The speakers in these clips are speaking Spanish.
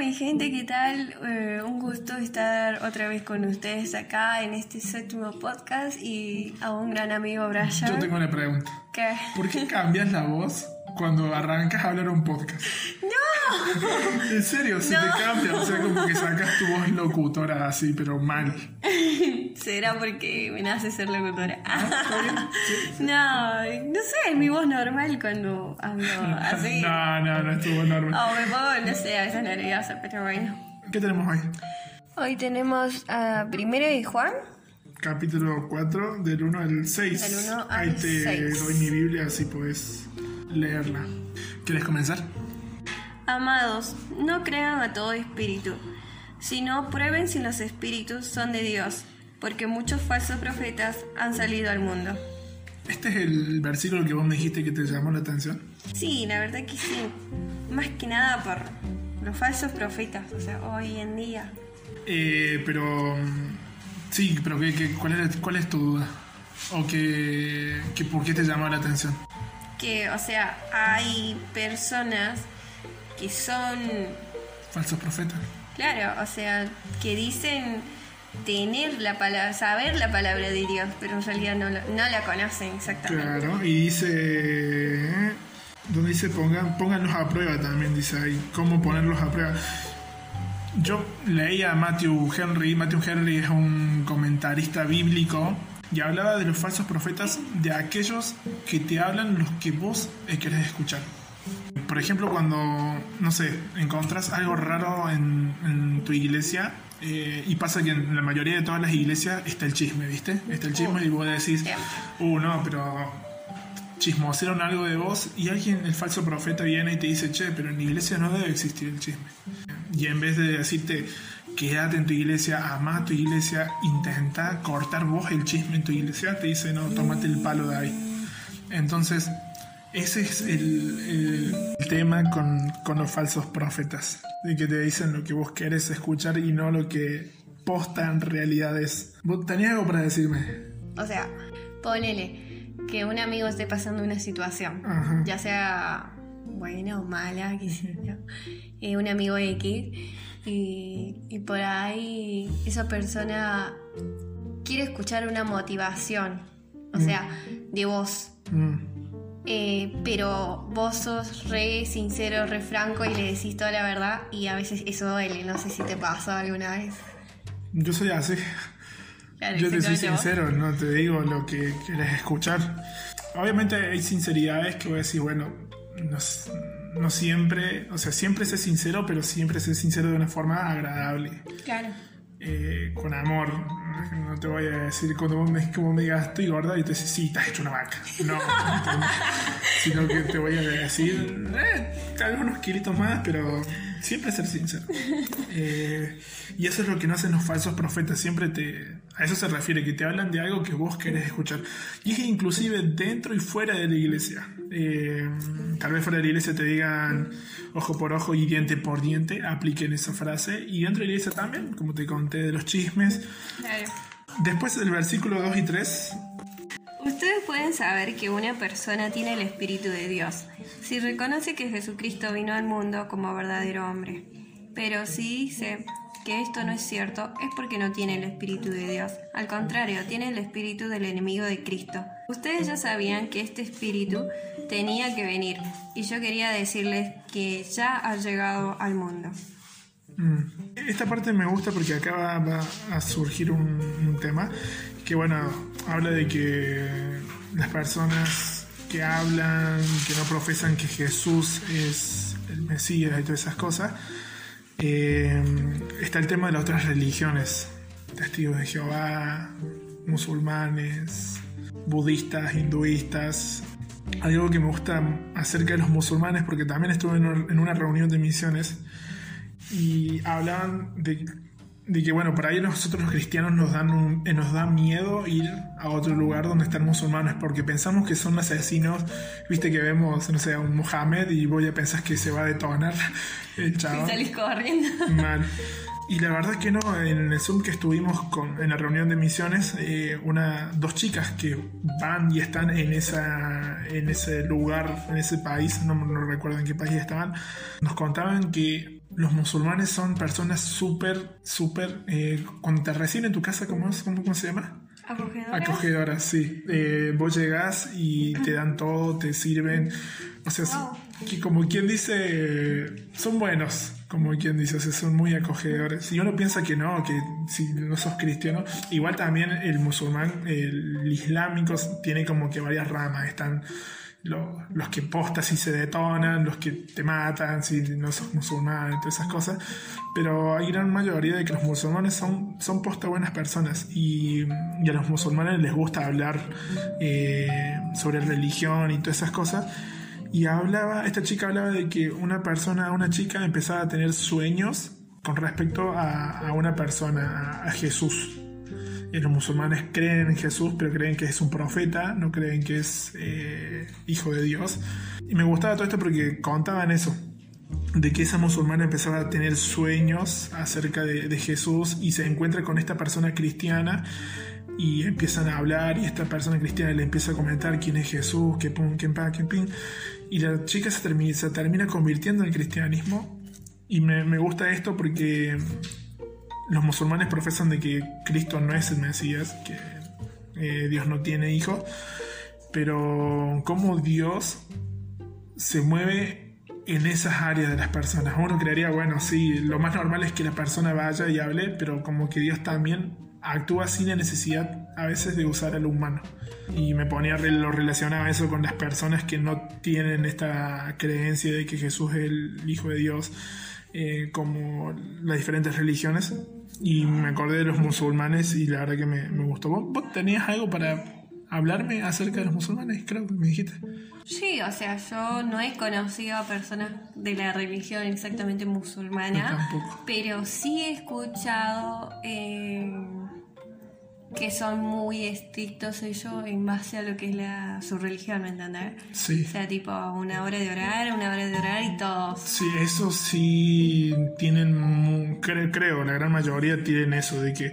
mi gente, ¿qué tal? Eh, un gusto estar otra vez con ustedes acá en este séptimo podcast y a un gran amigo Brian. Yo tengo una pregunta. ¿Qué? ¿Por qué cambias la voz cuando arrancas a hablar un podcast? ¡No! En serio, se No. te cambia, o sea, como que sacas tu voz locutora así, pero mal. ¿Será porque me nace ser locutora? Sí. no, no sé, es mi voz normal cuando hablo así. No, no, no estuvo normal. O me pongo, no sé, a veces nerviosa, pero bueno. ¿Qué tenemos hoy? Hoy tenemos a Primero de Juan. Capítulo 4, del 1 al 6. Del uno al Ahí te seis. doy mi Biblia, así puedes leerla. ¿Quieres comenzar? Amados, no crean a todo espíritu, sino prueben si los espíritus son de Dios, porque muchos falsos profetas han salido al mundo. Este es el versículo que vos me dijiste que te llamó la atención. Sí, la verdad que sí. Más que nada por los falsos profetas, o sea, hoy en día. Eh, pero. mm, Sí, pero ¿qué, qué- cuál, es, ¿cuál es tu duda? ¿O qué, qué- por qué te llamó la atención? Que, o sea, hay personas que son, Falsos profetas. claro, o sea, que dicen tener la palabra, saber la palabra de Dios, pero en realidad no, no la conocen exactamente. Claro, y dice. Donde dice pongan, pónganlos a prueba también, dice ahí. ¿Cómo ponerlos a prueba? Yo leí a Matthew Henry. Matthew Henry es un comentarista bíblico y hablaba de los falsos profetas, de aquellos que te hablan los que vos querés escuchar. Por ejemplo, cuando, no sé, encontrás algo raro en, en tu iglesia eh, y pasa que en la mayoría de todas las iglesias está el chisme, ¿viste? Está el chisme y vos decís, uh, no, pero chismosearon algo de vos y alguien, el falso profeta, viene y te dice, che, pero en la iglesia no debe existir el chisme. Y en vez de decirte, quédate en tu iglesia, ama tu iglesia, intenta cortar vos el chisme en tu iglesia, te dice, no, tómate el palo de ahí. Entonces, ese es el, el- el tema con, con los falsos profetas, de que te dicen lo que vos querés escuchar y no lo que posta en realidad es. ¿Vos tenías algo para decirme? O sea, ponele que un amigo esté pasando una situación, Ajá. ya sea buena o mala, qué sé yo, eh, un amigo X, y, y por ahí esa persona quiere escuchar una motivación, o sea, de vos. Mm. Eh, pero vos sos re sincero, re franco y le decís toda la verdad y a veces eso duele, no sé si te pasó alguna vez. Yo soy así. Claro, Yo te soy exactamente vos. sincero, no te digo lo que quieres escuchar. Obviamente hay sinceridades que voy a decir, bueno, no, no siempre, o sea, siempre sé sincero, pero siempre sé sincero de una forma agradable, Claro. Eh, con amor. No te voy a decir cuando me, me digas estoy gorda y te dices, sí, estás hecho una vaca. No, sino que te voy a decir, eh, tal unos kilitos más, pero siempre ser sincero. Eh, y eso es lo que no hacen los falsos profetas, siempre te... A eso se refiere, que te hablan de algo que vos querés escuchar. Y es que inclusive dentro y fuera de la iglesia. Eh, tal vez fuera de la iglesia te digan ojo por ojo y diente por diente, apliquen esa frase. Y dentro de la iglesia también, como te conté de los chismes. Después del versículo 2 y 3, Ustedes pueden saber que una persona tiene el Espíritu de Dios si reconoce que Jesucristo vino al mundo como verdadero hombre. Pero si dice que esto no es cierto, es porque no tiene el Espíritu de Dios. Al contrario, tiene el Espíritu del enemigo de Cristo. Ustedes ya sabían que este Espíritu tenía que venir, y yo quería decirles que ya ha llegado al mundo. Mm. Esta parte me gusta porque acá va, a surgir un, un tema que, bueno, habla de que las personas que hablan, que no profesan que Jesús es el Mesías y todas esas cosas, eh, está el tema de las otras religiones, testigos de Jehová, musulmanes, budistas, hinduistas. Hay algo que me gusta acerca de los musulmanes porque también estuve en un- en una reunión de misiones y hablaban de, de que, bueno, por ahí nosotros los cristianos nos dan, un- eh, nos da miedo ir a otro lugar donde están musulmanes porque pensamos que son asesinos. Viste que vemos, no sé, a un Mohamed y voy a pensar que se va a detonar el Y chaval. salís corriendo. Mal. Y la verdad que no, en el Zoom que estuvimos con, en la reunión de misiones, eh, una, dos chicas que van y están en, esa, en ese lugar, en ese país, no, no recuerdo en qué país estaban, nos contaban que los musulmanes son personas súper, súper... Eh, cuando te reciben en tu casa, ¿cómo, es? ¿Cómo, cómo se llama? ¿Acogedoras? Acogedoras, sí. Eh, vos llegás y te dan todo, te sirven. O sea, Wow. que como quien dice, son buenos, como quien dice, o sea, son muy acogedores. Y uno piensa que no, que si no sos cristiano, igual también el musulmán, el islámico, tiene como que varias ramas. Están lo- los que postas y se detonan, los que te matan si no sos musulmán, todas esas cosas. Pero hay gran mayoría de que los musulmanes son, son posta buenas personas y, y a los musulmanes les gusta hablar eh, sobre religión y todas esas cosas. Y hablaba, esta chica hablaba de que una persona, una chica empezaba a tener sueños con respecto a, a una persona, a, a Jesús. Y los musulmanes creen en Jesús, pero creen que es un profeta, no creen que es eh, hijo de Dios. Y me gustaba todo esto porque contaban eso, de que esa musulmana empezaba a tener sueños acerca de, de Jesús y se encuentra con esta persona cristiana y empiezan a hablar y esta persona cristiana le empieza a comentar quién es Jesús, que pum, que pa, que pin. Y la chica se termina, se termina convirtiendo en cristianismo. Y me, me gusta esto porque los musulmanes profesan de que Cristo no es el Mesías, que eh, Dios no tiene hijos, pero cómo Dios se mueve en esas áreas de las personas. Uno creería, bueno, sí, lo más normal es que la persona vaya y hable, pero como que Dios también actúa sin la necesidad a veces de usar al humano. Y me ponía, lo relacionaba eso con las personas que no tienen esta creencia de que Jesús es el Hijo de Dios, eh, como las diferentes religiones. Y me acordé de los musulmanes y la verdad que me, me gustó. ¿Vos, vos tenías algo para hablarme acerca de los musulmanes? Creo que me dijiste. Sí, o sea, yo no he conocido a personas de la religión exactamente musulmana, tampoco. pero sí he escuchado eh, que son muy estrictos ellos en base a lo que es la, su religión, ¿me entendés? Sí. O sea, tipo una hora de orar, una hora de orar y todos. Sí, eso sí tienen, mu- cre- creo, la gran mayoría tienen eso, de que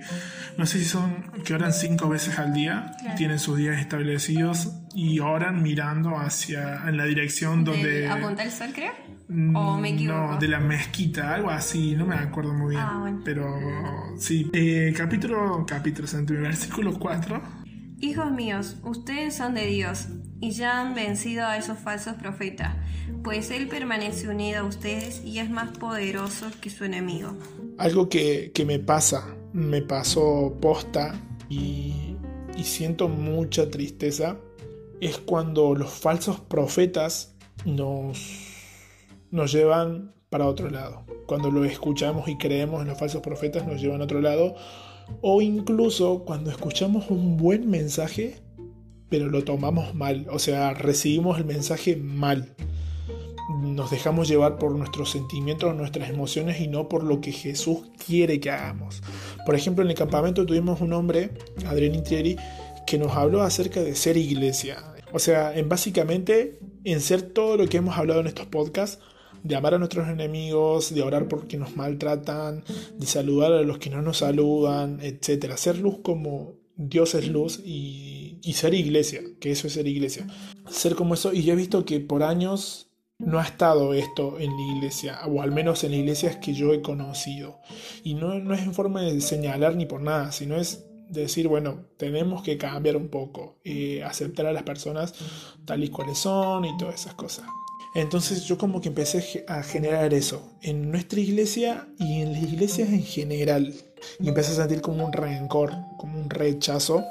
no sé si son que oran cinco veces al día, Claro. tienen sus días establecidos y oran mirando hacia en la dirección donde... ¿Del ¿Apunta el sol, creo? Mm, ¿O me equivoco? No, de la mezquita, algo así, no me acuerdo muy bien. Ah, bueno. Pero sí, Eh, capítulo, capítulo, versículo 4. Hijos míos, ustedes son de Dios y ya han vencido a esos falsos profetas, pues Él permanece unido a ustedes y es más poderoso que su enemigo. Algo que, que me pasa, me pasó posta y, y siento mucha tristeza, es cuando los falsos profetas nos, nos llevan para otro lado. Cuando lo escuchamos y creemos en los falsos profetas nos llevan a otro lado. O incluso cuando escuchamos un buen mensaje, pero lo tomamos mal. O sea, recibimos el mensaje mal nos dejamos llevar por nuestros sentimientos, nuestras emociones y no por lo que Jesús quiere que hagamos. Por ejemplo, en el campamento tuvimos un hombre, Adrián Intrieri, que nos habló acerca de ser iglesia. O sea, en básicamente en ser todo lo que hemos hablado en estos podcasts, de amar a nuestros enemigos, de orar por quienes nos maltratan, de saludar a los que no nos saludan, etc. Ser luz como Dios es luz y, ser iglesia, que eso es ser iglesia. Ser como eso, y yo he visto que por años no ha estado esto en la iglesia, o al menos en las iglesias que yo he conocido. Y no, no es en forma de señalar ni por nada, sino es decir, bueno, tenemos que cambiar un poco, eh, aceptar a las personas tal y cuales son y todas esas cosas. Entonces yo como que empecé a generar eso en nuestra iglesia y en las iglesias en general. Y empecé a sentir como un rencor, como un rechazo.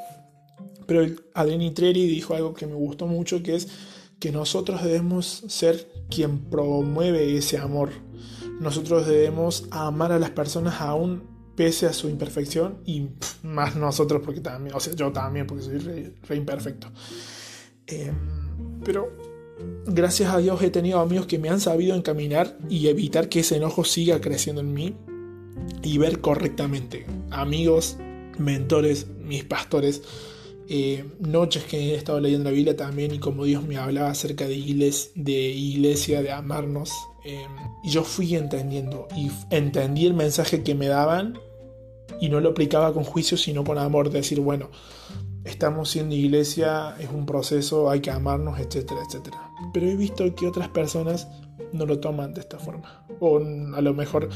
Pero Adrián Treri dijo algo que me gustó mucho, que es que nosotros debemos ser quien promueve ese amor. Nosotros debemos amar a las personas aún pese a su imperfección y más nosotros porque también, o sea, yo también porque soy re, imperfecto. Eh, pero gracias a Dios he tenido amigos que me han sabido encaminar y evitar que ese enojo siga creciendo en mí y ver correctamente. Amigos, mentores, mis pastores, eh, noches que he estado leyendo la Biblia también y como Dios me hablaba acerca de, igles, de iglesia, de amarnos. Eh, yo fui entendiendo y entendí el mensaje que me daban y no lo aplicaba con juicio sino con amor, de decir, bueno, estamos siendo iglesia, es un proceso, hay que amarnos, etcétera, etcétera. Pero he visto que otras personas no lo toman de esta forma. o a lo mejor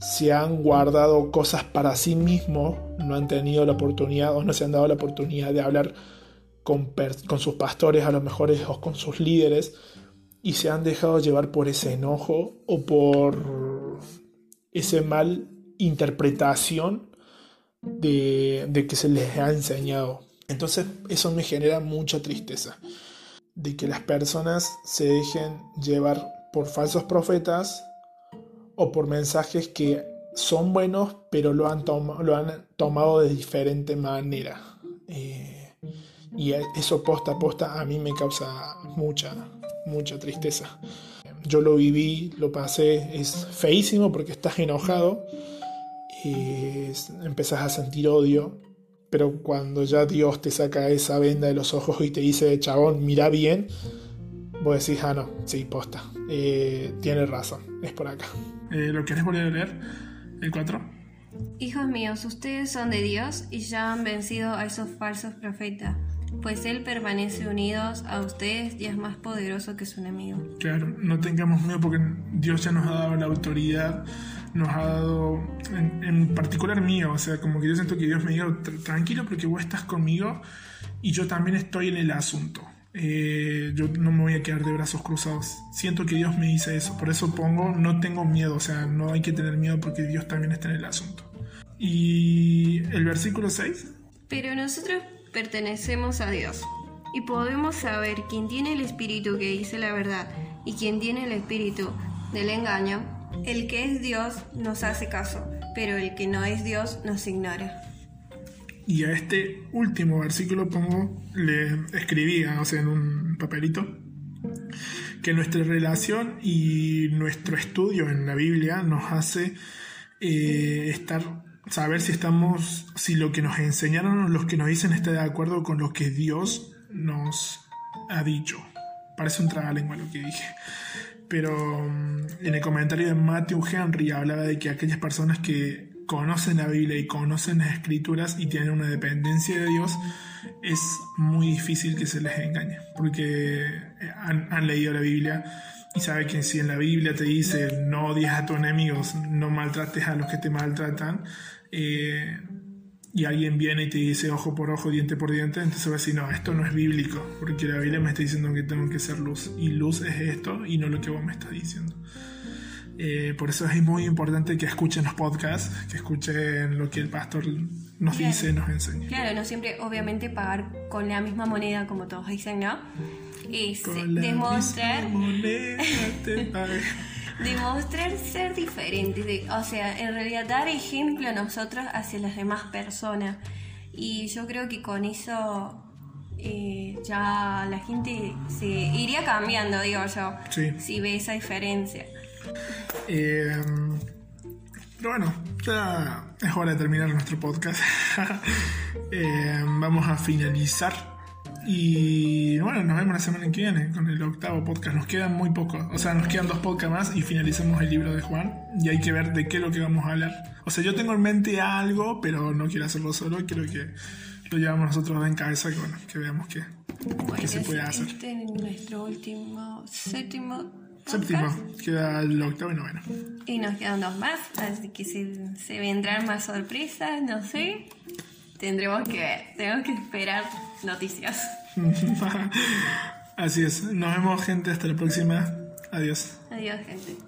se han guardado cosas para sí mismos, no han tenido la oportunidad o no se han dado la oportunidad de hablar con, con sus pastores, a lo mejor o con sus líderes, y se han dejado llevar por ese enojo o por ese mal interpretación de, de que se les ha enseñado. Entonces eso me genera mucha tristeza, de que las personas se dejen llevar por falsos profetas o por mensajes que son buenos, pero lo han, lo han tomado de diferente manera. Eh, y eso posta a posta a mí me causa mucha, mucha tristeza. Yo lo viví, lo pasé, es feísimo porque estás enojado, y empezás a sentir odio, pero cuando ya Dios te saca esa venda de los ojos y te dice, chabón, mira bien, vos decís, ah, no, sí, posta, eh, tiene razón, es por acá. Eh, ¿Lo querés volver a leer? El 4. Hijos míos, ustedes son de Dios y ya han vencido a esos falsos profetas, pues Él permanece unidos a ustedes y es más poderoso que su enemigo. Claro, no tengamos miedo porque Dios ya nos ha dado la autoridad, nos ha dado, en, en particular mío, o sea, como que yo siento que Dios me diga, tranquilo porque vos estás conmigo y yo también estoy en el asunto. Eh, yo no me voy a quedar de brazos cruzados. Siento que Dios me dice eso, por eso pongo, no tengo miedo, o sea, no hay que tener miedo porque Dios también está en el asunto. Y el versículo 6. Pero nosotros pertenecemos a Dios y podemos saber quién tiene el espíritu que dice la verdad y quién tiene el espíritu del engaño. El que es Dios nos hace caso, pero el que no es Dios nos ignora. Y a este último versículo pongo, le escribí, o sea, en un papelito, que nuestra relación y nuestro estudio en la Biblia nos hace eh, estar, saber si estamos, si lo que nos enseñaron los que nos dicen está de acuerdo con lo que Dios nos ha dicho. Parece un trabalengua lo que dije. Pero mm, en el comentario de Matthew Henry hablaba de que aquellas personas que conocen la Biblia y conocen las escrituras y tienen una dependencia de Dios, es muy difícil que se les engañe, porque han, leído la Biblia y saben que si en la Biblia te dice no odies a tus enemigos, no maltrates a los que te maltratan, eh, y alguien viene y te dice ojo por ojo, diente por diente, entonces va a decir, no, esto no es bíblico, porque la Biblia me está diciendo que tengo que ser luz, y luz es esto y no lo que vos me estás diciendo. Eh, por eso es muy importante que escuchen los podcasts, que escuchen lo que el pastor nos dice, nos enseña. Claro, no siempre, obviamente, pagar con la misma moneda, como todos dicen, ¿no? Es demostrar. demostrar ser diferente, o sea, en realidad dar ejemplo a nosotros hacia las demás personas. Y yo creo que con eso eh, ya la gente se iría cambiando, digo yo, si ve esa diferencia. Eh, pero bueno, ya es hora de terminar nuestro podcast. Eh, vamos a finalizar. Y bueno, nos vemos la semana que viene con el octavo podcast. Nos quedan muy pocos. O sea, nos quedan dos podcasts más y finalizamos el libro de Juan. Y hay que ver de qué es lo que vamos a hablar. O sea, yo tengo en mente algo, pero no quiero hacerlo solo. Quiero que lo llevamos nosotros en cabeza. Que bueno, que veamos qué, se puede hacer. Este es nuestro último, séptimo Séptimo, queda el octavo y noveno. Y nos quedan dos más, así que se, se vendrán más sorpresas, no sé. Tendremos que ver, tenemos que esperar noticias. así es, nos vemos gente, hasta la próxima. Adiós. Adiós gente.